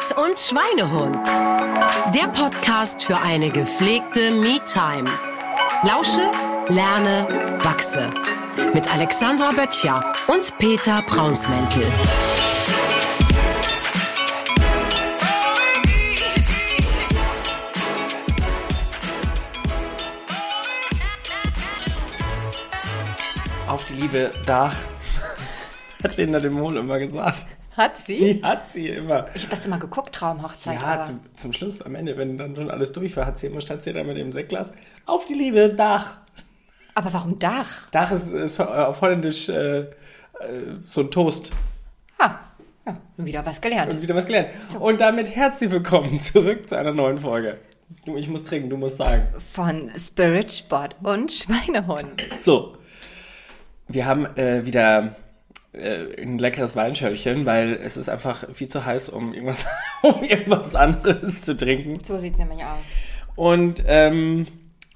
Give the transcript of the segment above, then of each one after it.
Sport und Schweinehund. Der Podcast für eine gepflegte Me-Time. Lausche, lerne, wachse. Mit Alexandra Böttcher und Peter Braunsmäntel. Auf die Liebe Dach, hat Linda de immer gesagt. Hat sie? Die hat sie immer. Ich habe das immer geguckt, Traumhochzeit. Ja, aber zum, zum Schluss, am Ende, wenn dann schon alles durch war, hat sie immer stand sie da mit dem Sektglas. Auf die Liebe Dach. aber warum Dach? Dach ist, ist auf Holländisch äh, äh, so ein Toast. Ha, ja, wieder was gelernt. Und wieder was gelernt. Und damit herzlich willkommen zurück zu einer neuen Folge. Du, ich muss trinken, du musst sagen. Von Spirit Sport und Schweinehund. So, wir haben äh, wieder äh, ein leckeres Weinschöllchen, weil es ist einfach viel zu heiß, um irgendwas, um irgendwas anderes zu trinken. So sieht es nämlich aus. Und ähm,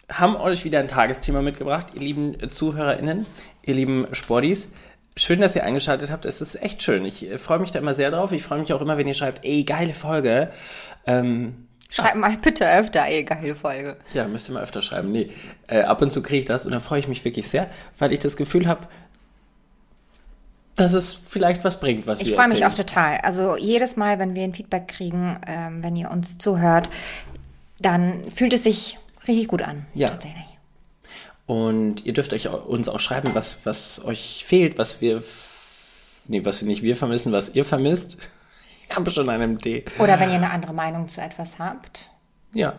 haben euch wieder ein Tagesthema mitgebracht, ihr lieben ZuhörerInnen, ihr lieben Sportis. Schön, dass ihr eingeschaltet habt. Es ist echt schön. Ich äh, freue mich da immer sehr drauf. Ich freue mich auch immer, wenn ihr schreibt, ey, geile Folge. Ähm, Schreib mal bitte öfter, ey, geile Folge. ja, müsst ihr mal öfter schreiben. Nee, äh, ab und zu kriege ich das und da freue ich mich wirklich sehr, weil ich das Gefühl habe, dass es vielleicht was bringt, was Ich wir freue mich auch total. Also jedes Mal, wenn wir ein Feedback kriegen, ähm, wenn ihr uns zuhört, dann fühlt es sich richtig gut an. Ja. Tatsächlich. Und ihr dürft euch uns auch schreiben, was, was euch fehlt, was wir, nee, was nicht wir vermissen, was ihr vermisst. Ich habe schon einen Tee. Oder wenn ihr eine andere Meinung zu etwas habt. Ja.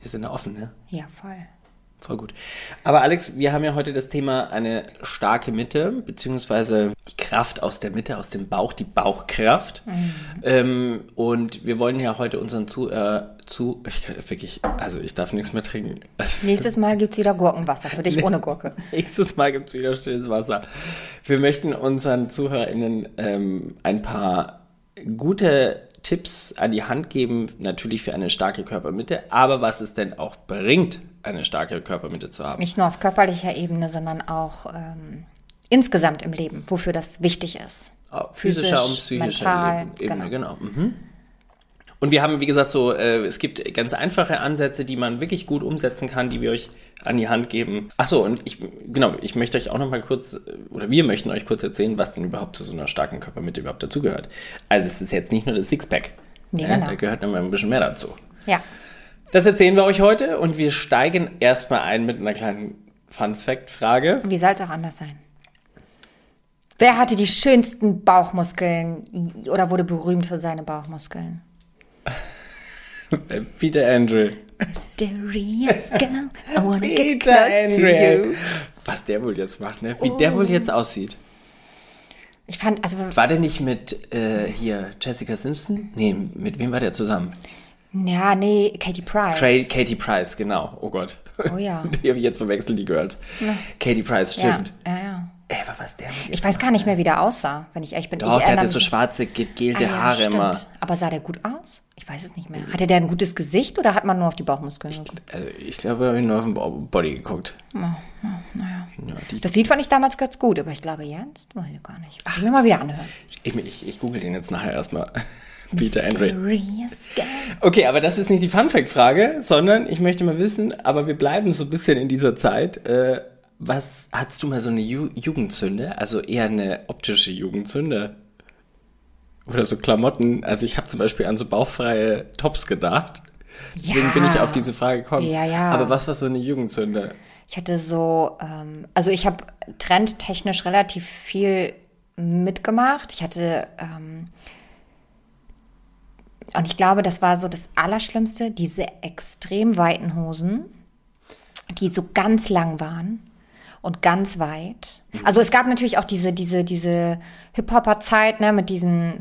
Wir sind da offen, ne? Ja, voll. Voll gut. Aber Alex, wir haben ja heute das Thema eine starke Mitte, beziehungsweise die Kraft aus der Mitte, aus dem Bauch, die Bauchkraft. Ähm, und wir wollen ja heute unseren zu, äh, zu, ich, wirklich, also ich darf nichts mehr trinken. Also, Nächstes Mal gibt es wieder Gurkenwasser für dich ohne Gurke. Nächstes Mal gibt es wieder stilles Wasser. Wir möchten unseren ZuhörerInnen ähm, ein paar gute Tipps an die Hand geben, natürlich für eine starke Körpermitte, aber was es denn auch bringt, eine starke Körpermitte zu haben. Nicht nur auf körperlicher Ebene, sondern auch ähm, insgesamt im Leben, wofür das wichtig ist. Physischer Physisch, und psychischer mental, Ebene, genau. genau. Mhm. Und wir haben, wie gesagt, so, äh, es gibt ganz einfache Ansätze, die man wirklich gut umsetzen kann, die wir euch an die Hand geben. Ach so, und ich, genau, ich möchte euch auch noch mal kurz, äh, oder wir möchten euch kurz erzählen, was denn überhaupt zu so einer starken Körpermitte überhaupt dazugehört. Also es ist jetzt nicht nur das Sixpack. Nee, Ja, genau. Da gehört noch mal ein bisschen mehr dazu. Ja. Das erzählen wir euch heute und wir steigen erstmal ein mit einer kleinen Fun-Fact-Frage. Wie soll es auch anders sein? Wer hatte die schönsten Bauchmuskeln oder wurde berühmt für seine Bauchmuskeln? Peter Andrew. Mysterious girl, I wanna get Peter close to you. Andrew. Was der wohl jetzt macht, ne? Wie der wohl jetzt aussieht. Ich fand, also, War der nicht mit äh, hier Jessica Simpson? Nee, mit wem war der zusammen? ja, nee, Katie Price. Cra Katie Price, genau. Oh Gott. Oh ja. Die habe ich jetzt verwechselt, die Girls. Katie Price, ja, stimmt. ja, ja. Ey, was der Ich weiß gar nicht mehr, wie der aussah, wenn ich ehrlich bin. Doch, ich der hatte so schwarze, gegelte Ah ja, Haare stimmt. immer. Aber sah der gut aus? Ich weiß es nicht mehr. Hatte der ein gutes Gesicht oder hat man nur auf die Bauchmuskeln geguckt? Also ich glaube, ich habe nur auf den Bo- Body geguckt. Ja, die, Das Lied fand ich damals ganz gut, aber ich glaube jetzt, weiß ich gar nicht. Ach, ich will mal wieder anhören. ich, ich, ich google den jetzt nachher erstmal. Peter girl. Okay, aber das ist nicht die Fun-Fact-Frage, sondern ich möchte mal wissen, aber wir bleiben so ein bisschen in dieser Zeit. Äh, was, hattest du mal so eine Ju Jugendzünde? Also eher eine optische Jugendzünde? Oder so Klamotten? Also ich habe zum Beispiel an so bauchfreie Tops gedacht. Deswegen Ja. bin ich auf diese Frage gekommen. Ja, ja. Aber was war so eine Jugendzünde? Ich hatte so, ähm, also ich habe trendtechnisch relativ viel mitgemacht. Ich hatte, ähm, und ich glaube, das war so das Allerschlimmste, diese extrem weiten Hosen, die so ganz lang waren und ganz weit. Also es gab natürlich auch diese, diese, diese Hip-Hopper-Zeit, ne, mit diesen,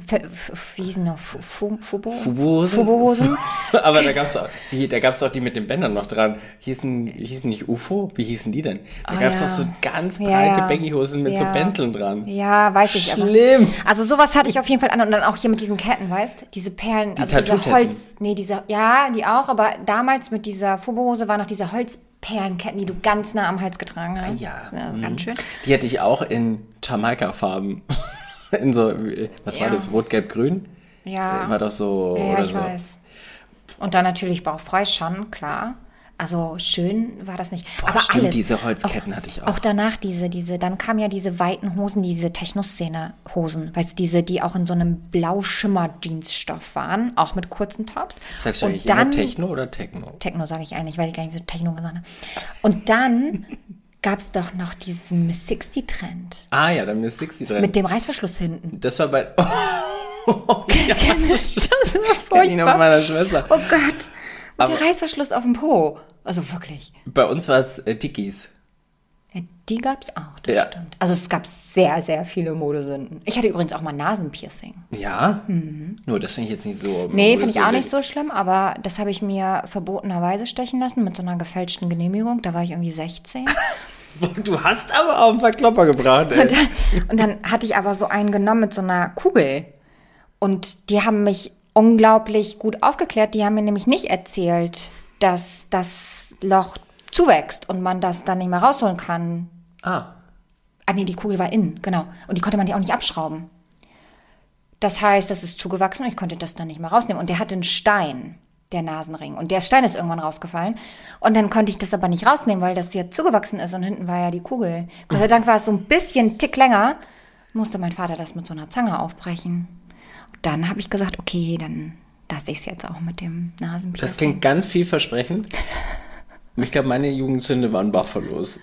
wie hießen noch, Fu- Fu- Fubo? Fubo-Hosen? Fubo-Hosen. aber da gab's auch, wie, da gab's auch die mit den Bändern noch dran. Hießen, hießen nicht UFO? Wie hießen die denn? Da Ah, gab's ja. auch so ganz breite ja. Baggy-Hosen mit so Ja. Benzeln dran. Ja, weiß ich aber. Schlimm. Also sowas hatte ich auf jeden Fall an und dann auch hier mit diesen Ketten, weißt? Diese Perlen, also diese. Holz, nee, diese, ja, die auch, aber damals mit dieser Fubo-Hose waren noch diese Holzperlenketten, die du ganz nah am Hals getragen hast. Ja. ja ganz schön. Die hatte ich auch in Jamaika-Farben. In so, was war Ja. das? Rot, Gelb, Grün? Ja. War doch so. Ja, oder ich so. weiß. Und dann natürlich bauchfrei schon, klar. Also schön war das nicht. Boah, Aber stimmt, alles. diese Holzketten hatte ich auch. Auch danach diese, diese, dann kamen ja diese weiten Hosen, diese Techno-Szene-Hosen. Weißt du, diese, die auch in so einem Blau-Schimmer-Jeansstoff waren, auch mit kurzen Tops. Sagst du Und eigentlich dann, immer Techno oder Techno? Techno sage ich eigentlich, weil ich gar nicht so Techno gesagt habe. Und dann gab es doch noch diesen Miss 60-Trend. Ah ja, dann ist 60 drin. Mit dem Reißverschluss hinten. das war bei. Oh, ja, Das war kenn ich noch furchtbar. meiner Schwester. Oh Gott. Aber- der Reißverschluss auf dem Po. Also wirklich. Bei uns war es äh, Dickies. Ja, die gab es auch, das Ja. stimmt. Also es gab sehr, sehr viele Modesünden. Ich hatte übrigens auch mal Nasenpiercing. Ja? Nur das finde ich jetzt nicht so. Mhm. Nee, finde ich auch nicht so schlimm, aber das habe ich mir verbotenerweise stechen lassen mit so einer gefälschten Genehmigung. Da war ich irgendwie 16. Du hast aber auch einen Verklopper gebracht, ey. Und dann, und dann hatte ich aber so einen genommen mit so einer Kugel. Und die haben mich unglaublich gut aufgeklärt. Die haben mir nämlich nicht erzählt, dass das Loch zuwächst und man das dann nicht mehr rausholen kann. Ah. Ah nee, die Kugel war innen, genau. Und die konnte man ja auch nicht abschrauben. Das heißt, das ist zugewachsen und ich konnte das dann nicht mehr rausnehmen. Und der hatte einen Stein, der Nasenring. Und der Stein ist irgendwann rausgefallen. Und dann konnte ich das aber nicht rausnehmen, weil das ja zugewachsen ist und hinten war ja die Kugel. Gott sei Dank war es so ein bisschen tick länger. Musste mein Vater das mit so einer Zange aufbrechen. Dann habe ich gesagt, okay, dann lasse ich es jetzt auch mit dem Nasenpiercing. Das klingt ganz vielversprechend. Ich glaube, meine Jugendsünde waren Buffalos.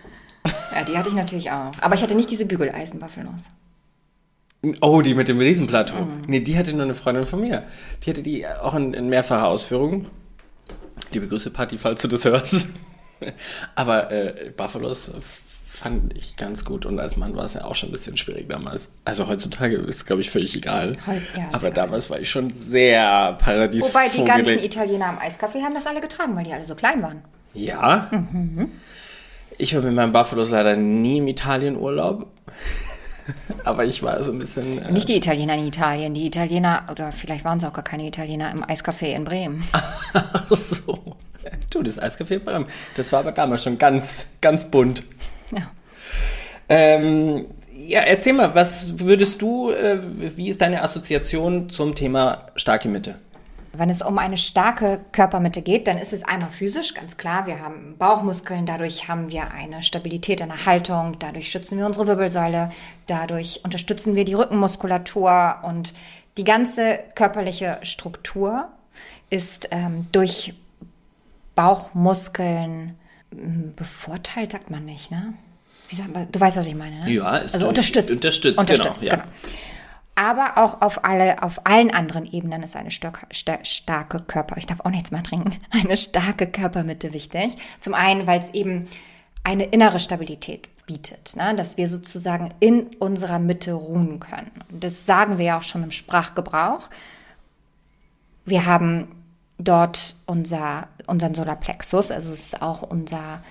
Ja, die hatte ich natürlich auch. Aber ich hatte nicht diese Bügeleisen-Buffalos. Oh, die mit dem Riesenplateau. Mhm. Nee, die hatte nur eine Freundin von mir. Die hatte die auch in, in mehrfacher Ausführung. Liebe Grüße, Party, falls du das hörst. Aber äh, Buffalos fand ich ganz gut. Und als Mann war es ja auch schon ein bisschen schwierig damals. Also heutzutage ist, glaube ich, völlig egal. Ja, Aber damals war ich schon sehr paradies Wobei die ganzen Italiener am Eiskaffee haben das alle getragen, weil die alle so klein waren. Ja. Mhm. Ich war mit meinen Buffalos leider nie im Italienurlaub. Aber ich war so ein bisschen. Äh, Nicht die Italiener in Italien, die Italiener, oder vielleicht waren es auch gar keine Italiener im Eiscafé in Bremen. Ach so. Du, das Eiscafé Bremen. Das war aber damals schon ganz, ganz bunt. Ja. Ähm, ja, erzähl mal, was würdest du, äh, wie ist deine Assoziation zum Thema starke Mitte? Wenn es um eine starke Körpermitte geht, dann ist es einmal physisch, ganz klar. Wir haben Bauchmuskeln, dadurch haben wir eine Stabilität in der Haltung, dadurch schützen wir unsere Wirbelsäule, dadurch unterstützen wir die Rückenmuskulatur und die ganze körperliche Struktur ist ähm, durch Bauchmuskeln bevorteilt, sagt man nicht, ne? Wie sagt man, du weißt, was ich meine, ne? Ja, ist also unterstützt. unterstützt, unterstützt genau, ja. genau. Aber auch auf alle, auf allen anderen Ebenen ist eine starke, sta- starke Körper, ich darf auch nichts mehr trinken, eine starke Körpermitte wichtig. Zum einen, weil es eben eine innere Stabilität bietet, ne? dass wir sozusagen in unserer Mitte ruhen können. Und das sagen wir ja auch schon im Sprachgebrauch. Wir haben dort unser, unseren Solarplexus, also es ist auch unser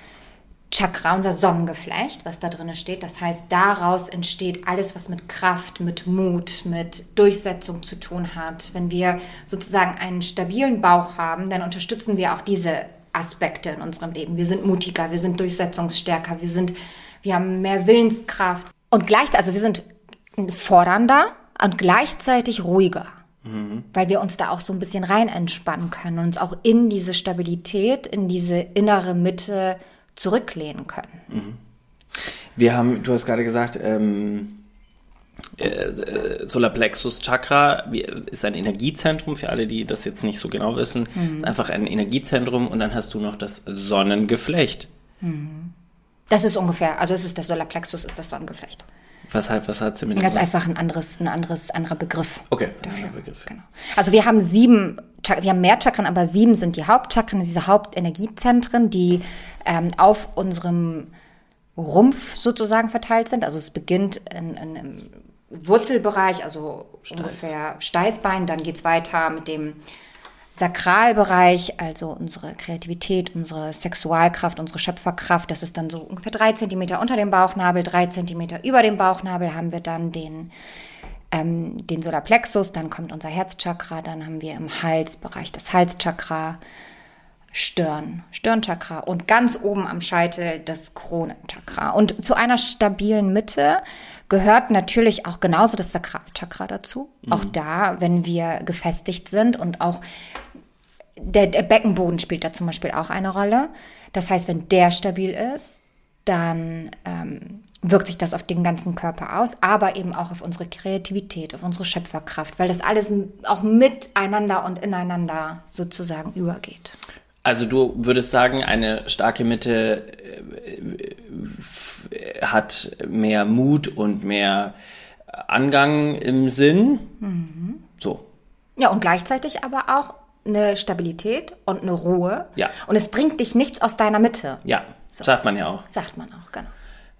Chakra, unser Sonnengeflecht, was da drin steht. Das heißt, daraus entsteht alles, was mit Kraft, mit Mut, mit Durchsetzung zu tun hat. Wenn wir sozusagen einen stabilen Bauch haben, dann unterstützen wir auch diese Aspekte in unserem Leben. Wir sind mutiger, wir sind durchsetzungsstärker, wir sind, wir haben mehr Willenskraft und gleich, also wir sind fordernder und gleichzeitig ruhiger weil wir uns da auch so ein bisschen rein entspannen können und uns auch in diese Stabilität, in diese innere Mitte zurücklehnen können. Wir haben, du hast gerade gesagt, ähm, äh, äh, Solarplexus Chakra ist ein Energiezentrum für alle, die das jetzt nicht so genau wissen. Mhm. Einfach ein Energiezentrum und dann hast du noch das Sonnengeflecht. Das ist ungefähr, also es ist das Solarplexus, ist das Sonnengeflecht. Was hat, was hat sie mit Das ist dem- einfach ein anderes, ein anderes, anderer Begriff. Okay, Dafür. anderer Begriff. Genau. Also wir haben sieben, wir haben mehr Chakren, aber sieben sind die Hauptchakren, diese Hauptenergiezentren, die ähm, auf unserem Rumpf sozusagen verteilt sind. Also es beginnt in, in, im Wurzelbereich, also ungefähr Steißbein, dann geht's weiter mit dem Sakralbereich, also unsere Kreativität, unsere Sexualkraft, unsere Schöpferkraft, das ist dann so ungefähr drei Zentimeter unter dem Bauchnabel, drei Zentimeter über dem Bauchnabel haben wir dann den, ähm, den Solarplexus, dann kommt unser Herzchakra, dann haben wir im Halsbereich das Halschakra, Stirn, Stirnchakra und ganz oben am Scheitel das Kronenchakra. Und zu einer stabilen Mitte gehört natürlich auch genauso das Sakralchakra dazu. Auch da, wenn wir gefestigt sind und auch der, der Beckenboden spielt da zum Beispiel auch eine Rolle. Das heißt, wenn der stabil ist, dann ähm, wirkt sich das auf den ganzen Körper aus, aber eben auch auf unsere Kreativität, auf unsere Schöpferkraft, weil das alles auch miteinander und ineinander sozusagen übergeht. Also du würdest sagen, eine starke Mitte äh, hat mehr Mut und mehr Angang im Sinn. So. Ja, und gleichzeitig aber auch eine Stabilität und eine Ruhe. Ja. Und es bringt dich nichts aus deiner Mitte, Ja, sagt man ja auch. sagt man auch, genau.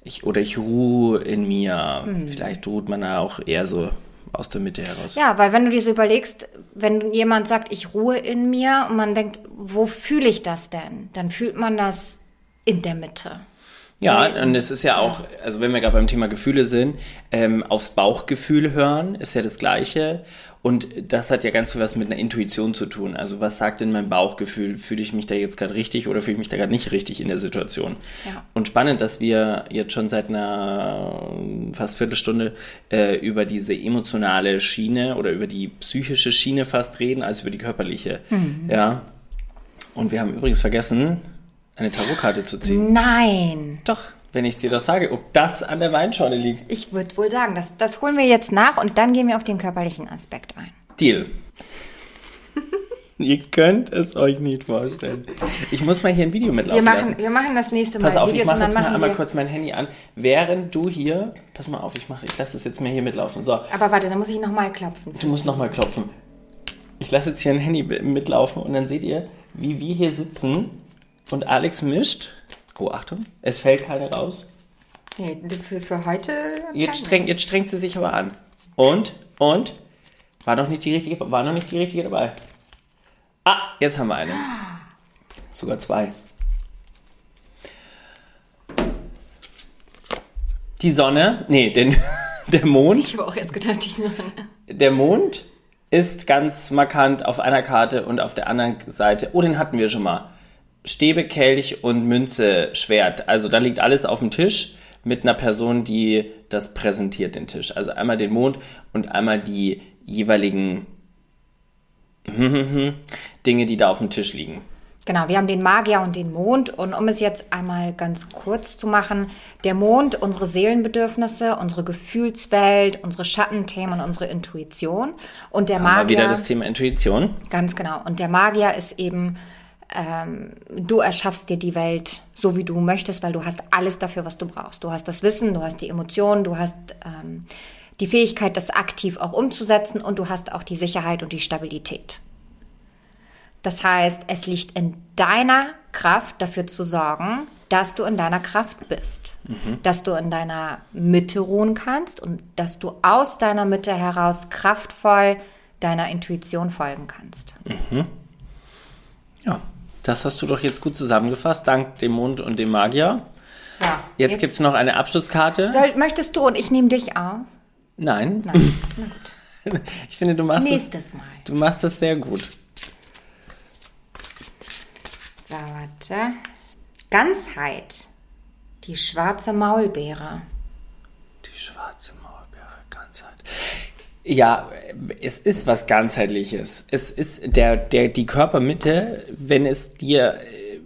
Ich, oder ich ruhe in mir. Vielleicht ruht man da auch eher so aus der Mitte heraus. Ja, weil wenn du dir so überlegst, wenn jemand sagt, ich ruhe in mir und man denkt, wo fühle ich das denn? Dann fühlt man das in der Mitte. Ja, und es ist ja auch, also wenn wir gerade beim Thema Gefühle sind, ähm, aufs Bauchgefühl hören ist ja das Gleiche. Und das hat ja ganz viel was mit einer Intuition zu tun. Also was sagt denn mein Bauchgefühl? Fühle ich mich da jetzt gerade richtig oder fühle ich mich da gerade nicht richtig in der Situation? Ja. Und spannend, dass wir jetzt schon seit einer fast Viertelstunde äh, über diese emotionale Schiene oder über die psychische Schiene fast reden, als über die körperliche. Ja. Und wir haben übrigens vergessen, eine Tarotkarte zu ziehen. Nein. Doch, wenn ich dir das sage, ob das an der Weinschorle liegt. Ich würde wohl sagen, das, das holen wir jetzt nach und dann gehen wir auf den körperlichen Aspekt ein. Deal. Ihr könnt es euch nicht vorstellen. Ich muss mal hier ein Video mitlaufen Wir machen, lassen. wir machen das nächste Mal Pass auf, ich Videos mache und dann jetzt mal einmal kurz mein Handy an, während du hier. Pass mal auf, ich mache, ich lasse es jetzt mal hier mitlaufen. So, Aber warte, da muss ich nochmal klopfen. du musst nochmal klopfen. Ich lasse jetzt hier ein Handy mitlaufen und dann seht ihr, wie wir hier sitzen und Alex mischt. Oh, Achtung, es fällt keine raus. Nee, für, für heute. Jetzt strengt, jetzt strengt sie sich aber an. Und, und, war noch nicht die richtige, war noch nicht die richtige dabei. Ah, jetzt haben wir eine. Sogar zwei. Die Sonne, nee, denn der Mond, Ich habe auch erst gedacht, ich so. der Mond ist ganz markant auf einer Karte und auf der anderen Seite, oh, den hatten wir schon mal. Stäbe, Kelch und Münze, Schwert. Also da liegt alles auf dem Tisch mit einer Person, die das präsentiert, den Tisch. Also einmal den Mond und einmal die jeweiligen Dinge, die da auf dem Tisch liegen. Genau, wir haben den Magier und den Mond. Und um es jetzt einmal ganz kurz zu machen, der Mond, unsere Seelenbedürfnisse, unsere Gefühlswelt, unsere Schattenthemen und unsere Intuition. Und der Mal Magier. wieder das Thema Intuition. Ganz genau. Und der Magier ist eben, ähm, du erschaffst dir die Welt so, wie du möchtest, weil du hast alles dafür, was du brauchst. Du hast das Wissen, du hast die Emotionen, du hast ähm, die Fähigkeit, das aktiv auch umzusetzen und du hast auch die Sicherheit und die Stabilität. Das heißt, es liegt in deiner Kraft, dafür zu sorgen, dass du in deiner Kraft bist, dass du in deiner Mitte ruhen kannst und dass du aus deiner Mitte heraus kraftvoll deiner Intuition folgen kannst. Ja, das hast du doch jetzt gut zusammengefasst, dank dem Mond und dem Magier. So, Jetzt, gibt's noch eine Abschlusskarte. Soll, möchtest du und ich nehme dich auf? Nein. Nein. Na gut. Ich finde, du machst, das, Nächstes Mal. du machst das sehr gut. So, warte. Ganzheit. Die schwarze Maulbeere. Die schwarze Maulbeere, Ganzheit. Ja, es ist was ganzheitliches. Es ist der, der, die Körpermitte, wenn es dir, äh,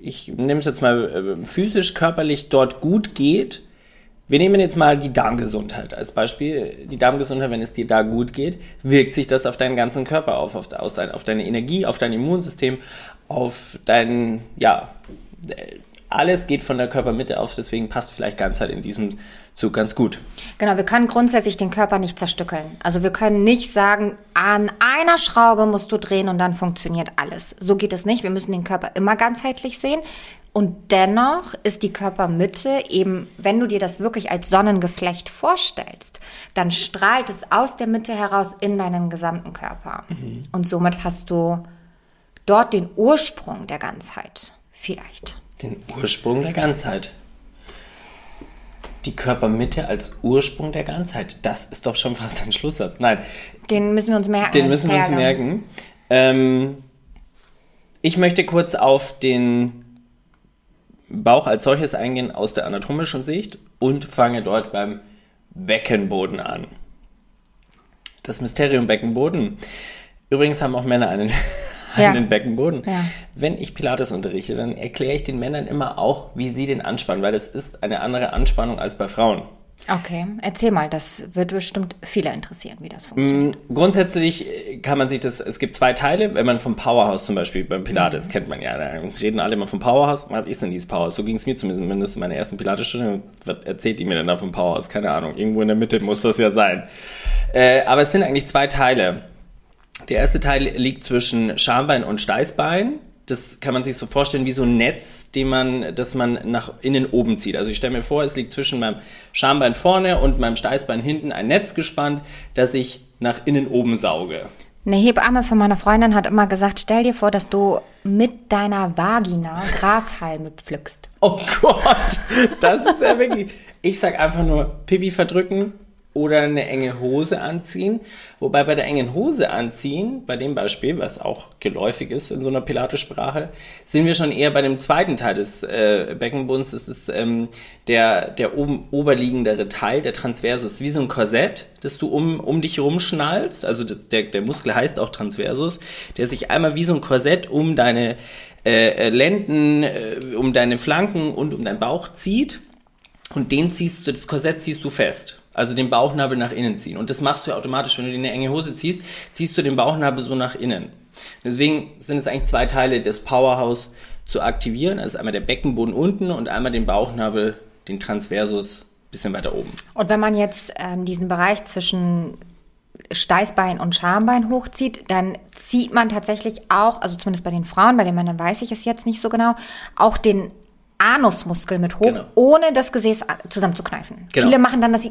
ich nehme es jetzt mal äh, physisch, körperlich dort gut geht. Wir nehmen jetzt mal die Darmgesundheit als Beispiel. Die Darmgesundheit, wenn es dir da gut geht, wirkt sich das auf deinen ganzen Körper auf, auf, auf, dein, auf deine Energie, auf dein Immunsystem, auf dein, ja, alles geht von der Körpermitte auf, deswegen passt vielleicht Ganzheit in diesem Zug ganz gut. Genau, wir können grundsätzlich den Körper nicht zerstückeln. Also wir können nicht sagen, an einer Schraube musst du drehen und dann funktioniert alles. So geht es nicht. Wir müssen den Körper immer ganzheitlich sehen. Und dennoch ist die Körpermitte eben, wenn du dir das wirklich als Sonnengeflecht vorstellst, dann strahlt es aus der Mitte heraus in deinen gesamten Körper. Und somit hast du dort den Ursprung der Ganzheit. Vielleicht. Den Ursprung der Ganzheit. Die Körpermitte als Ursprung der Ganzheit. Das ist doch schon fast ein Schlusssatz. Nein, Den müssen wir uns merken. den müssen wir uns merken. Ähm, Ich möchte kurz auf den Bauch als solches eingehen aus der anatomischen Sicht und fange dort beim Beckenboden an. Das Mysterium Beckenboden. Übrigens haben auch Männer einen, Ja. einen Beckenboden. Ja. Wenn ich Pilates unterrichte, dann erkläre ich den Männern immer auch, wie sie den anspannen, weil das ist eine andere Anspannung als bei Frauen. Okay, erzähl mal, das wird bestimmt viele interessieren, wie das funktioniert. Grundsätzlich äh, kann man sich das, es gibt zwei Teile, wenn man vom Powerhouse zum Beispiel beim Pilates, kennt man ja, da reden alle immer vom Powerhouse, was ist denn dieses Powerhouse? So ging es mir zumindest in meiner ersten Pilates-Stunde, was erzählt die mir denn da vom Powerhouse? Keine Ahnung, irgendwo in der Mitte muss das ja sein. Äh, aber es sind eigentlich zwei Teile. Der erste Teil liegt zwischen Schambein und Steißbein. Das kann man sich so vorstellen wie so ein Netz, den man, das man nach innen oben zieht. Also ich stelle mir vor, es liegt zwischen meinem Schambein vorne und meinem Steißbein hinten ein Netz gespannt, das ich nach innen oben sauge. Eine Hebamme von meiner Freundin hat immer gesagt, stell dir vor, dass du mit deiner Vagina Grashalme pflückst. Oh Gott, das ist ja wirklich. Ich sag einfach nur Pipi verdrücken oder eine enge Hose anziehen. Wobei bei der engen Hose anziehen, bei dem Beispiel, was auch geläufig ist in so einer Pilatessprache, sind wir schon eher bei dem zweiten Teil des äh, Beckenbodens. Das ist ähm, der, der oben oberliegendere Teil, der Transversus, wie so ein Korsett, das du um, um dich rumschnallst. Also der, der Muskel heißt auch Transversus, der sich einmal wie so ein Korsett um deine äh, Lenden, äh, um deine Flanken und um deinen Bauch zieht. Und den ziehst du, das Korsett ziehst du fest. Also den Bauchnabel nach innen ziehen. Und das machst du ja automatisch, wenn du dir eine enge Hose ziehst, ziehst du den Bauchnabel so nach innen. Deswegen sind es eigentlich zwei Teile des Powerhouse zu aktivieren. Also einmal der Beckenboden unten und einmal den Bauchnabel, den Transversus, bisschen weiter oben. Und wenn man jetzt ähm, diesen Bereich zwischen Steißbein und Schambein hochzieht, dann zieht man tatsächlich auch, also zumindest bei den Frauen, bei den Männern weiß ich es jetzt nicht so genau, auch den Anusmuskel mit hoch, Genau. ohne das Gesäß zusammenzukneifen. Genau. Viele machen dann das,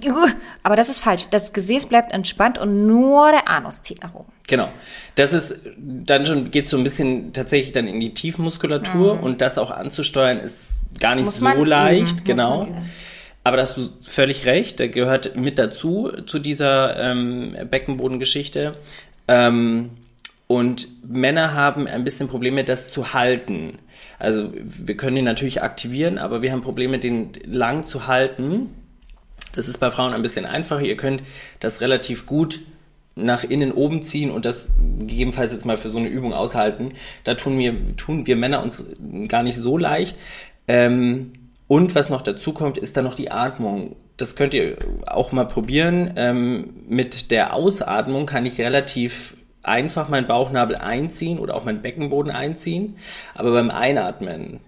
aber das ist falsch. Das Gesäß bleibt entspannt und nur der Anus zieht nach oben. Genau. Das ist dann schon, geht so ein bisschen tatsächlich dann in die Tiefmuskulatur und das auch anzusteuern ist gar nicht Mhm. Muss so man leicht, muss genau. Aber da hast du völlig recht, der gehört mit dazu, zu dieser ähm, Beckenbodengeschichte. Ähm, und Männer haben ein bisschen Probleme, das zu halten. Also wir können ihn natürlich aktivieren, aber wir haben Probleme, den lang zu halten. Das ist bei Frauen ein bisschen einfacher. Ihr könnt das relativ gut nach innen oben ziehen und das gegebenenfalls jetzt mal für so eine Übung aushalten. Da tun wir, tun wir Männer uns gar nicht so leicht. Ähm, und was noch dazu kommt, ist dann noch die Atmung. Das könnt ihr auch mal probieren. Ähm, mit der Ausatmung kann ich relativ einfach meinen Bauchnabel einziehen oder auch meinen Beckenboden einziehen. Aber beim Einatmen,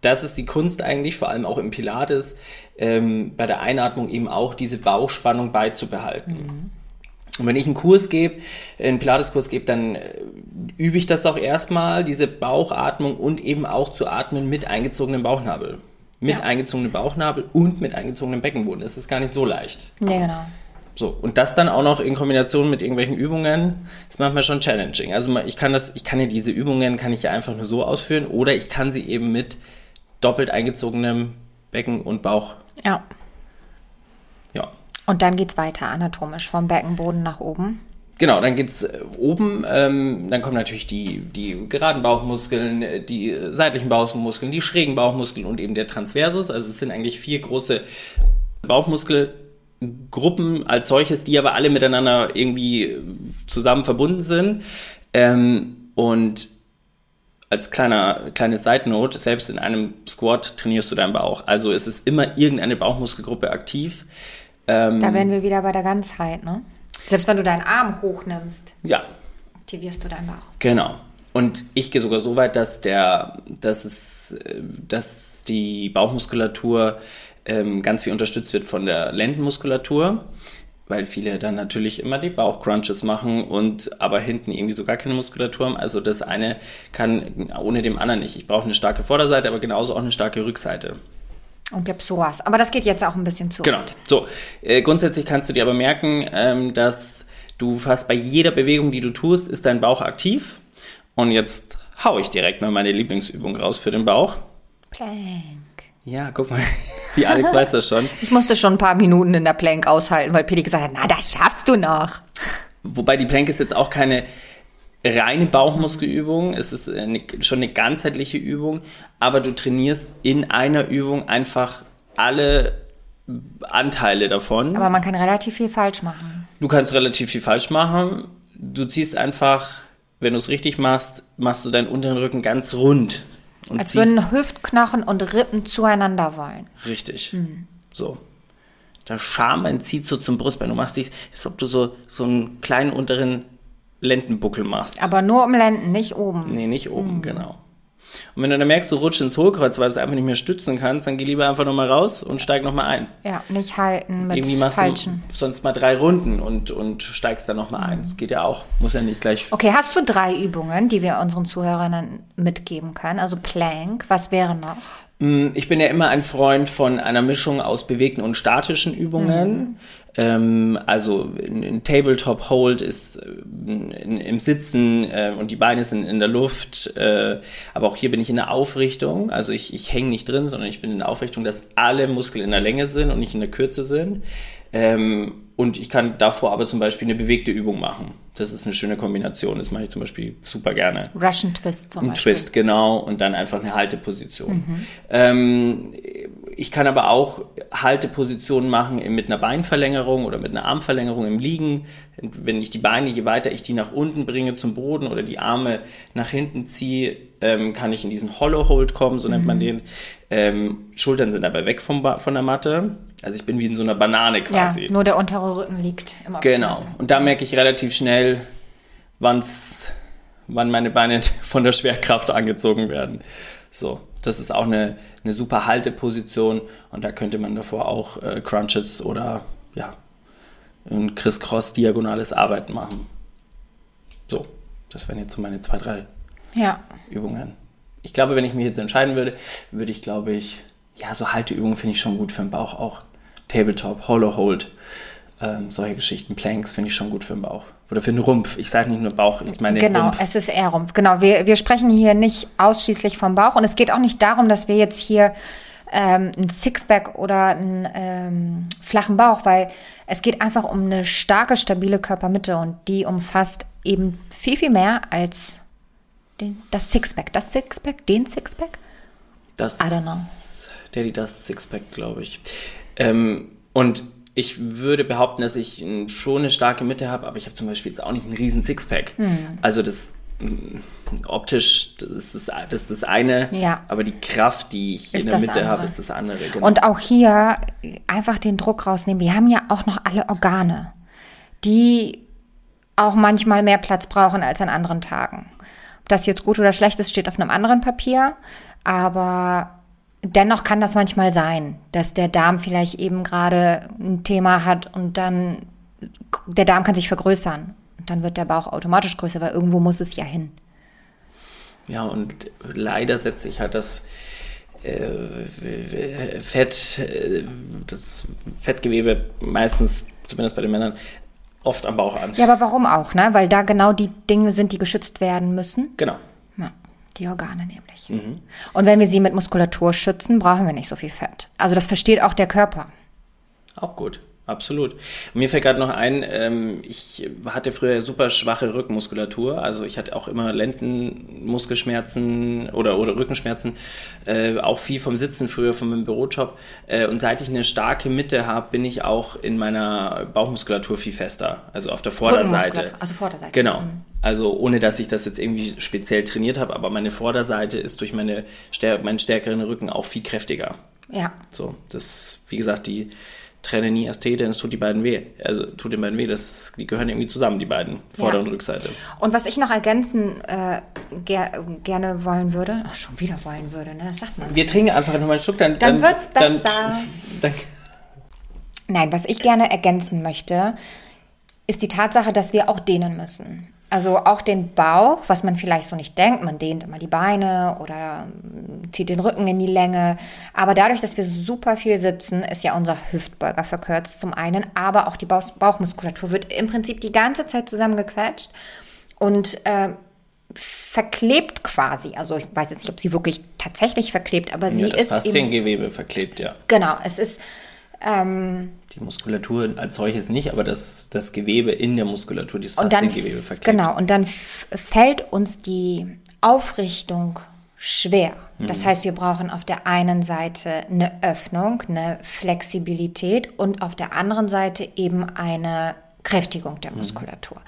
das ist die Kunst eigentlich, vor allem auch im Pilates, ähm, bei der Einatmung eben auch diese Bauchspannung beizubehalten. Und wenn ich einen Kurs gebe, einen Pilates-Kurs gebe, dann äh, übe ich das auch erstmal, diese Bauchatmung und eben auch zu atmen mit eingezogenem Bauchnabel. Mit Ja. eingezogenem Bauchnabel und mit eingezogenem Beckenboden. Das ist gar nicht so leicht. Ja, genau. So, und das dann auch noch in Kombination mit irgendwelchen Übungen ist manchmal schon challenging. Also ich kann das, ich kann ja diese Übungen, kann ich ja einfach nur so ausführen oder ich kann sie eben mit doppelt eingezogenem Becken und Bauch, Ja. ja. Und dann geht's weiter anatomisch vom Beckenboden nach oben. Genau, dann geht's äh, oben, ähm, dann kommen natürlich die, die geraden Bauchmuskeln, äh, die äh, seitlichen Bauchmuskeln, die schrägen Bauchmuskeln und eben der Transversus. Also es sind eigentlich vier große Bauchmuskelgruppen als solches, die aber alle miteinander irgendwie zusammen verbunden sind. Ähm, und als kleiner, kleine Side Note, selbst in einem Squat trainierst du deinen Bauch. Also es ist immer irgendeine Bauchmuskelgruppe aktiv. Ähm, Da wären wir wieder bei der Ganzheit, ne? Selbst wenn du deinen Arm hochnimmst, ja, aktivierst du deinen Bauch. Genau. Und ich gehe sogar so weit, dass der, dass es, äh, dass die Bauchmuskulatur ähm, ganz viel unterstützt wird von der Lendenmuskulatur, weil viele dann natürlich immer die Bauchcrunches machen und aber hinten irgendwie so gar keine Muskulatur haben. Also das eine kann ohne dem anderen nicht. Ich brauche eine starke Vorderseite, aber genauso auch eine starke Rückseite. Und der Psoas. Aber das geht jetzt auch ein bisschen zu Genau. weit. So, äh, grundsätzlich kannst du dir aber merken, ähm, dass du fast bei jeder Bewegung, die du tust, ist dein Bauch aktiv. Und jetzt hau ich direkt mal meine Lieblingsübung raus für den Bauch. Plank. Ja, guck mal, die Alex weiß das schon. Ich musste schon ein paar Minuten in der Plank aushalten, weil Pedi gesagt hat, na, das schaffst du noch. Wobei die Plank ist jetzt auch keine reine Bauchmuskelübung, es ist eine, schon eine ganzheitliche Übung, aber du trainierst in einer Übung einfach alle Anteile davon. Aber man kann relativ viel falsch machen. Du kannst relativ viel falsch machen. Du ziehst einfach, wenn du es richtig machst, machst du deinen unteren Rücken ganz rund. Und Als würden Hüftknochen und Rippen zueinander wollen. Richtig. So. Das Schambein zieht so zum Brustbein. Du machst dich, als ob du so, so einen kleinen unteren Lendenbuckel machst. Aber nur um Lenden, nicht oben. Nee, nicht oben, genau. Und wenn du dann merkst, du rutschst ins Hohlkreuz, weil du es einfach nicht mehr stützen kannst, dann geh lieber einfach nochmal raus und steig nochmal ein. Ja, nicht halten mit Irgendwie machst falschen. du sonst mal drei Runden und, und steigst dann nochmal ein. Das geht ja auch. Muss ja nicht gleich. Okay, hast du drei Übungen, die wir unseren Zuhörern mitgeben können? Also Plank, was wäre noch? Ich bin ja immer ein Freund von einer Mischung aus bewegten und statischen Übungen. Ähm, also ein, Tabletop Hold ist äh, in, im Sitzen äh, und die Beine sind in der Luft. Äh, aber auch hier bin ich in der Aufrichtung. Also ich, ich hänge nicht drin, sondern ich bin in der Aufrichtung, dass alle Muskeln in der Länge sind und nicht in der Kürze sind. Ähm, und ich kann davor aber zum Beispiel eine bewegte Übung machen. Das ist eine schöne Kombination. Das mache ich zum Beispiel super gerne. Russian Twist zum Ein Beispiel. Twist, genau, und dann einfach eine Halteposition. Ähm, ich kann aber auch Haltepositionen machen mit einer Beinverlängerung oder mit einer Armverlängerung im Liegen. Wenn ich die Beine, je weiter ich die nach unten bringe zum Boden oder die Arme nach hinten ziehe, ähm, kann ich in diesen Hollow Hold kommen, so nennt man den. Ähm, Schultern sind dabei weg vom ba von der Matte. Also ich bin wie in so einer Banane Ja, quasi. nur der untere Rücken liegt im Genau. Und da merke ich relativ schnell, wann's, wann meine Beine von der Schwerkraft angezogen werden. So, das ist auch eine, eine super Halteposition und da könnte man davor auch äh, Crunches oder ja, ein Criss-Cross diagonales Arbeiten machen. So, das wären jetzt so meine zwei, drei Ja. Übungen. Ich glaube, wenn ich mich jetzt entscheiden würde, würde ich, glaube ich, ja, so Halteübungen finde ich schon gut für den Bauch auch. Tabletop, Hollow Hold, ähm, solche Geschichten, Planks finde ich schon gut für den Bauch. Oder für den Rumpf. Ich sage nicht nur Bauch, ich meine den Genau, Rumpf. es ist eher Rumpf. Genau, wir, wir sprechen hier nicht ausschließlich vom Bauch und es geht auch nicht darum, dass wir jetzt hier ähm, ein Sixpack oder einen ähm, flachen Bauch, weil es geht einfach um eine starke, stabile Körpermitte und die umfasst eben viel, viel mehr als den, das Sixpack. Das Sixpack, den Sixpack? Das, I don't know. Daddy das Sixpack, glaube ich. Ähm, und ich würde behaupten, dass ich schon eine starke Mitte habe, aber ich habe zum Beispiel jetzt auch nicht einen riesen Sixpack. Hm. Also das optisch, das ist das, ist das eine, Ja. aber die Kraft, die ich Ist in der Mitte habe, andere. ist das andere. Genau. Und auch hier einfach den Druck rausnehmen. Wir haben ja auch noch alle Organe, die auch manchmal mehr Platz brauchen als an anderen Tagen. Ob das jetzt gut oder schlecht ist, steht auf einem anderen Papier. Aber dennoch kann das manchmal sein, dass der Darm vielleicht eben gerade ein Thema hat und dann der Darm kann sich vergrößern. Und dann wird der Bauch automatisch größer, weil irgendwo muss es ja hin. Ja, und leider setzt sich halt das äh, Fett, äh, das Fettgewebe meistens, zumindest bei den Männern, oft am Bauch an. Ja, aber warum auch, ne? Weil da genau die Dinge sind, die geschützt werden müssen. Genau. Ja, die Organe nämlich. Und wenn wir sie mit Muskulatur schützen, brauchen wir nicht so viel Fett. Also das versteht auch der Körper. Auch gut, absolut. Mir fällt gerade noch ein, ähm, ich hatte früher super schwache Rückenmuskulatur, also ich hatte auch immer Lendenmuskelschmerzen oder, oder Rückenschmerzen, äh, auch viel vom Sitzen früher, von meinem Bürojob. Äh, und seit ich eine starke Mitte habe, bin ich auch in meiner Bauchmuskulatur viel fester, also auf der Vorderseite. Also Vorderseite. Genau. Also ohne, dass ich das jetzt irgendwie speziell trainiert habe, aber meine Vorderseite ist durch meine, meinen stärkeren Rücken auch viel kräftiger. Ja. So, das, wie gesagt, die Trenne nie Ästhete, denn es tut die beiden weh. Also tut den beiden weh, das, die gehören irgendwie zusammen, die beiden, Vorder- Ja. und Rückseite. Und was ich noch ergänzen äh, ger gerne wollen würde, ach, schon wieder wollen würde, ne? das sagt man. Wir trinken einfach nochmal einen Schluck, dann, Dann wird's Dann, besser. dann, Nein, was ich gerne ergänzen möchte, ist die Tatsache, dass wir auch dehnen müssen. Also auch den Bauch, was man vielleicht so nicht denkt, man dehnt immer die Beine oder mm, zieht den Rücken in die Länge. Aber dadurch, dass wir super viel sitzen, ist ja unser Hüftbeuger verkürzt zum einen, aber auch die Bauch Bauchmuskulatur wird im Prinzip die ganze Zeit zusammengequetscht und äh, verklebt quasi. Also ich weiß jetzt nicht, ob sie wirklich tatsächlich verklebt, aber ja, sie das ist eben Fasziengewebe verklebt, ja. Genau, es ist Ähm, Die Muskulatur als solches nicht, aber das, das Gewebe in der Muskulatur, dann, Fasziengewebe verklebt. genau, und dann fällt uns die Aufrichtung schwer. Das heißt, wir brauchen auf der einen Seite eine Öffnung, eine Flexibilität und auf der anderen Seite eben eine Kräftigung der Muskulatur.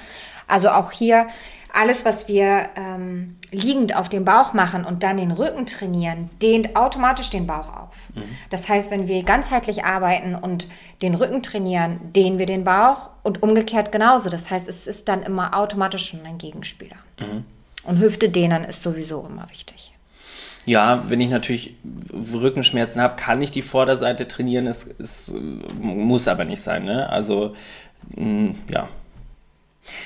Also auch hier alles, was wir ähm, liegend auf dem Bauch machen und dann den Rücken trainieren, dehnt automatisch den Bauch auf. Das heißt, wenn wir ganzheitlich arbeiten und den Rücken trainieren, dehnen wir den Bauch und umgekehrt genauso. Das heißt, es ist dann immer automatisch schon ein Gegenspieler. Und Hüfte dehnen ist sowieso immer wichtig. Ja, wenn ich natürlich Rückenschmerzen habe, kann ich die Vorderseite trainieren. Es, es muss aber nicht sein. Ne? Also, mh, ja.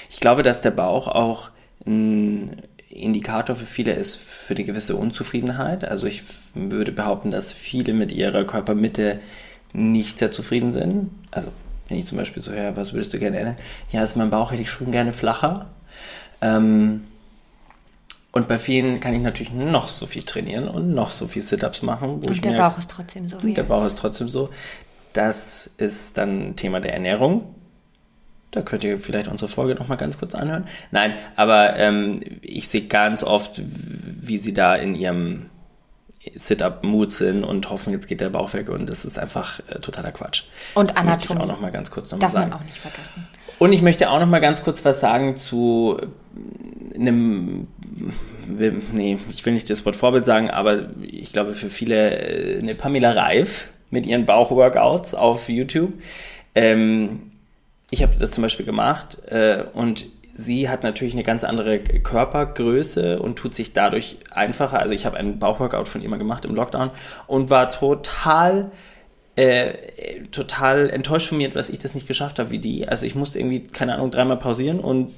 Ich glaube, dass der Bauch auch ein Indikator für viele ist für eine gewisse Unzufriedenheit. Also ich würde behaupten, dass viele mit ihrer Körpermitte nicht sehr zufrieden sind. Also wenn ich zum Beispiel so höre, was würdest du gerne ändern? Ja, ist mein Bauch hätte ich schon gerne flacher. Ähm, und bei vielen kann ich natürlich noch so viel trainieren und noch so viel Sit-Ups machen, Und der merke, Bauch ist trotzdem so wie der er Bauch ist. ist trotzdem so. Das ist dann Thema der Ernährung. Da könnt ihr vielleicht unsere Folge noch mal ganz kurz anhören. Nein, aber ähm, ich sehe ganz oft, wie sie da in ihrem Sit-Up-Mut sind und hoffen, jetzt geht der Bauch weg und das ist einfach äh, totaler Quatsch. Und das möchte ich Anatomie. auch noch mal ganz kurz noch Darf sagen. man auch nicht vergessen. Und ich möchte auch noch mal ganz kurz was sagen zu einem, nee, ich will nicht das Wort Vorbild sagen, aber ich glaube für viele äh, eine Pamela Reif mit ihren Bauchworkouts auf YouTube. Ähm, ich habe das zum Beispiel gemacht äh, und sie hat natürlich eine ganz andere Körpergröße und tut sich dadurch einfacher. Also ich habe einen Bauchworkout von ihr mal gemacht im Lockdown und war total äh, total enttäuscht von mir, dass ich das nicht geschafft habe wie die. Also ich musste irgendwie, keine Ahnung, dreimal pausieren und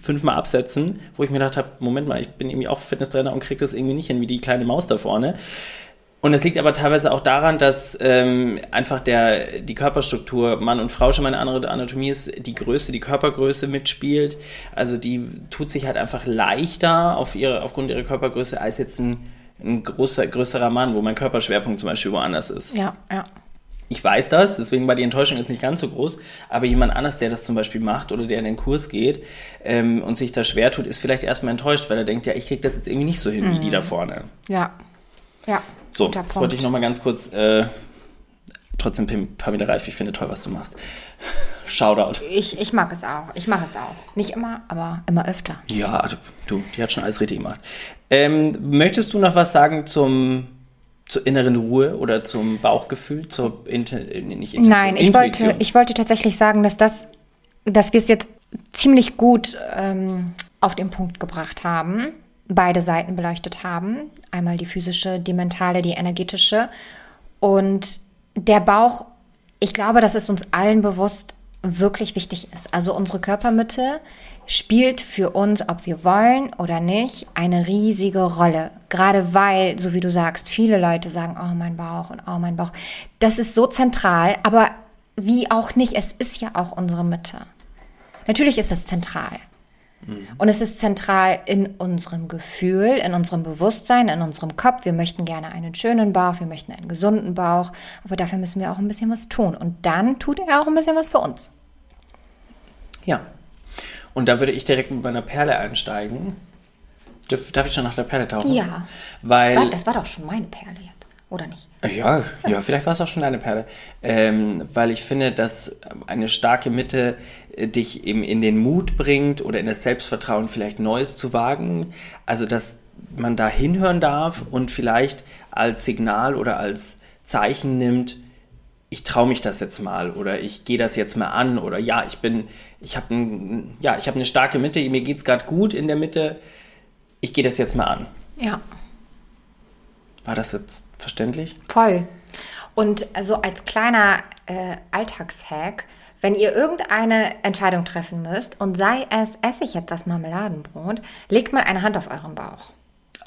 fünfmal absetzen, wo ich mir gedacht habe, Moment mal, ich bin irgendwie auch Fitnesstrainer und kriege das irgendwie nicht hin wie die kleine Maus da vorne. Und es liegt aber teilweise auch daran, dass ähm, einfach der, die Körperstruktur Mann und Frau schon mal eine andere Anatomie ist, die Größe, die Körpergröße mitspielt. Also die tut sich halt einfach leichter auf ihre, aufgrund ihrer Körpergröße als jetzt ein, ein großer, größerer Mann, wo mein Körperschwerpunkt zum Beispiel woanders ist. Ja, ja. Ich weiß das, deswegen war die Enttäuschung jetzt nicht ganz so groß, aber jemand anders, der das zum Beispiel macht oder der in den Kurs geht ähm, und sich da schwer tut, ist vielleicht erstmal enttäuscht, weil er denkt, ja, ich krieg das jetzt irgendwie nicht so hin wie die da vorne. Ja. Ja. So, Punkt. wollte ich nochmal ganz kurz, äh, trotzdem Pamela Reif, ich finde toll, was du machst. Shoutout. Ich, ich mag es auch. Ich mache es auch. Nicht immer, aber immer öfter. Ja, also, du, die hat schon alles richtig gemacht. Ähm, möchtest du noch was sagen zum, zur inneren Ruhe oder zum Bauchgefühl, zur Inte äh, nicht Intuition, Nein, ich Intuition? wollte, ich wollte tatsächlich sagen, dass das, dass wir es jetzt ziemlich gut ähm, auf den Punkt gebracht haben, beide Seiten beleuchtet haben. Einmal die physische, die mentale, die energetische. Und der Bauch, ich glaube, dass es uns allen bewusst wirklich wichtig ist. Also unsere Körpermitte spielt für uns, ob wir wollen oder nicht, eine riesige Rolle. Gerade weil, so wie du sagst, viele Leute sagen, oh mein Bauch und oh mein Bauch. Das ist so zentral, aber wie auch nicht, es ist ja auch unsere Mitte. Natürlich ist es zentral. Und es ist zentral in unserem Gefühl, in unserem Bewusstsein, in unserem Kopf. Wir möchten gerne einen schönen Bauch, wir möchten einen gesunden Bauch, aber dafür müssen wir auch ein bisschen was tun. Und dann tut er auch ein bisschen was für uns. Ja. Und da würde ich direkt mit meiner Perle einsteigen. Darf, darf ich schon nach der Perle tauchen? Ja. Weil. Warte, das war doch schon meine Perle jetzt, oder nicht? Ja, ja, vielleicht war es auch schon deine Perle. Ähm, weil ich finde, dass eine starke Mitte dich eben in den Mut bringt oder in das Selbstvertrauen, vielleicht Neues zu wagen. Also, dass man da hinhören darf und vielleicht als Signal oder als Zeichen nimmt, ich traue mich das jetzt mal oder ich gehe das jetzt mal an oder ja, ich bin, ich habe ein, ja, ich habe eine starke Mitte, mir geht's gerade gut in der Mitte, ich gehe das jetzt mal an. Ja. War das jetzt verständlich? Voll. Und also als kleiner äh, Alltagshack, wenn ihr irgendeine Entscheidung treffen müsst und sei es, esse ich jetzt das Marmeladenbrot, legt mal eine Hand auf euren Bauch.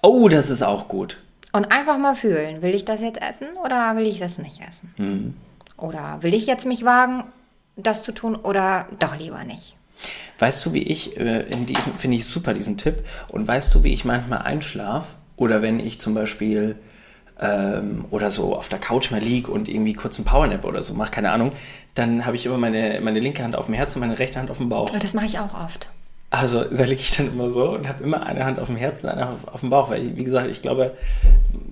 Oh, das ist auch gut. Und einfach mal fühlen, will ich das jetzt essen oder will ich das nicht essen? Mhm. Oder will ich jetzt mich wagen, das zu tun oder doch lieber nicht? Weißt du, wie ich äh, in diesem, finde ich super diesen Tipp, und weißt du, wie ich manchmal einschlaf? Oder wenn ich zum Beispiel ähm, oder so auf der Couch mal lieg und irgendwie kurz einen Powernap oder so mache, keine Ahnung, dann habe ich immer meine, meine linke Hand auf dem Herz und meine rechte Hand auf dem Bauch. Das mache ich auch oft. Also da liege ich dann immer so und habe immer eine Hand auf dem Herzen, eine auf, auf dem Bauch, weil, wie gesagt, ich glaube,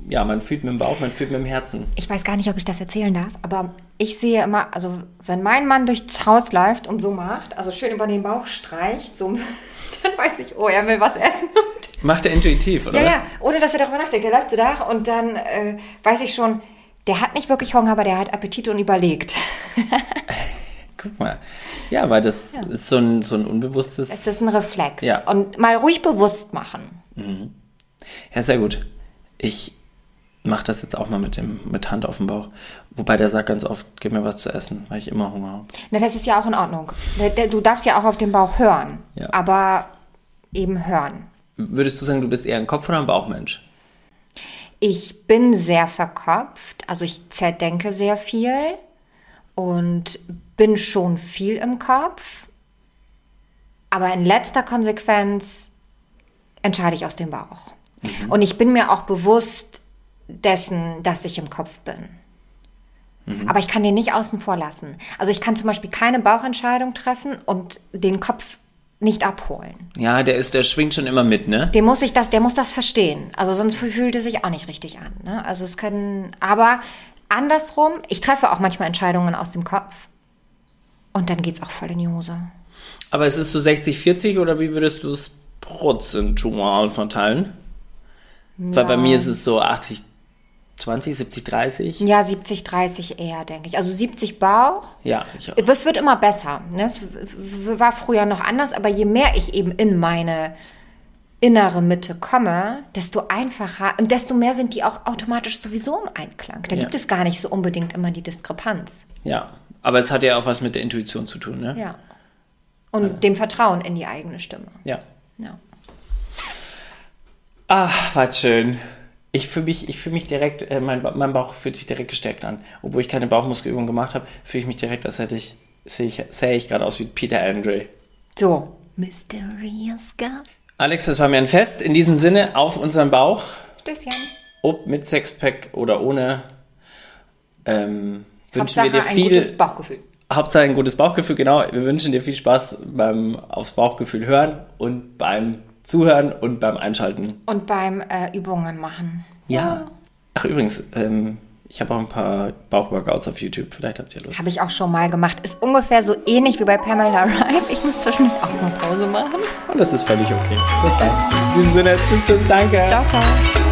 ja, man fühlt mit dem Bauch, man fühlt mit dem Herzen. Ich weiß gar nicht, ob ich das erzählen darf, aber ich sehe immer, also wenn mein Mann durchs Haus läuft und so macht, also schön über den Bauch streicht, so, dann weiß ich, oh, er will was essen. Macht er intuitiv, oder ja, was? ja, ohne dass er darüber nachdenkt. Der läuft so da und dann äh, weiß ich schon, der hat nicht wirklich Hunger, aber der hat Appetit und überlegt. Guck mal. Ja, weil das ist so ein, so ein unbewusstes. Es ist ein Reflex. Ja. Und mal ruhig bewusst machen. Ja, sehr gut. Ich mache das jetzt auch mal mit, dem, mit Hand auf dem Bauch. Wobei der sagt ganz oft, gib mir was zu essen, weil ich immer Hunger habe. Na, das ist ja auch in Ordnung. Du darfst ja auch auf den Bauch hören. Ja. Aber eben hören. Würdest du sagen, du bist eher ein Kopf- oder ein Bauchmensch? Ich bin sehr verkopft, also ich zerdenke sehr viel und bin schon viel im Kopf. Aber in letzter Konsequenz entscheide ich aus dem Bauch. Und ich bin mir auch bewusst dessen, dass ich im Kopf bin. Aber ich kann den nicht außen vor lassen. Also ich kann zum Beispiel keine Bauchentscheidung treffen und den Kopf nicht abholen. Ja, der, ist, der schwingt schon immer mit, ne? Dem muss ich das, der muss das verstehen. Also sonst fühlt es sich auch nicht richtig an. Ne? Also es kann, aber andersrum, ich treffe auch manchmal Entscheidungen aus dem Kopf. Und dann geht's auch voll in die Hose. Aber es ist so 60-40 oder wie würdest du es prozentual verteilen? Weil bei mir ist es so 80, 20, 70, 30. Ja, 70, 30 eher, denke ich. Also 70 Bauch. Ja, ich auch. Es wird immer besser. Ne? Es w- w- war früher noch anders, aber je mehr ich eben in meine innere Mitte komme, desto einfacher und desto mehr sind die auch automatisch sowieso im Einklang. Da Ja. gibt es gar nicht so unbedingt immer die Diskrepanz. Ja, aber es hat ja auch was mit der Intuition zu tun, ne? Ja. Und dem Vertrauen in die eigene Stimme. Ja. Ja. Ach, was schön. Ich fühle mich, ich fühl mich direkt, äh, mein, mein Bauch fühlt sich direkt gestärkt an. Obwohl ich keine Bauchmuskelübung gemacht habe, fühle ich mich direkt, als hätte ich, sehe ich, sähe ich gerade aus wie Peter Andre. So. Mysterious Girl. Alex, das war mir ein Fest. In diesem Sinne, auf unseren Bauch. Stößchen. Ob mit Sexpack oder ohne. Ähm, wünschen Hauptsache wir dir ein viel. gutes Bauchgefühl. Hauptsache ein gutes Bauchgefühl, genau. Wir wünschen dir viel Spaß beim aufs Bauchgefühl hören und beim Zuhören und beim Einschalten. Und beim äh, Übungen machen. Ja. Ach übrigens, ähm, ich habe auch ein paar Bauchworkouts auf YouTube. Vielleicht habt ihr Lust. Habe ich auch schon mal gemacht. Ist ungefähr so ähnlich wie bei Pamela Reif. Ich muss zwischendurch auch mal Pause machen. Und das ist völlig okay. Das darfst du. In diesem Sinne, tschüss, tschüss, danke. Ciao, ciao.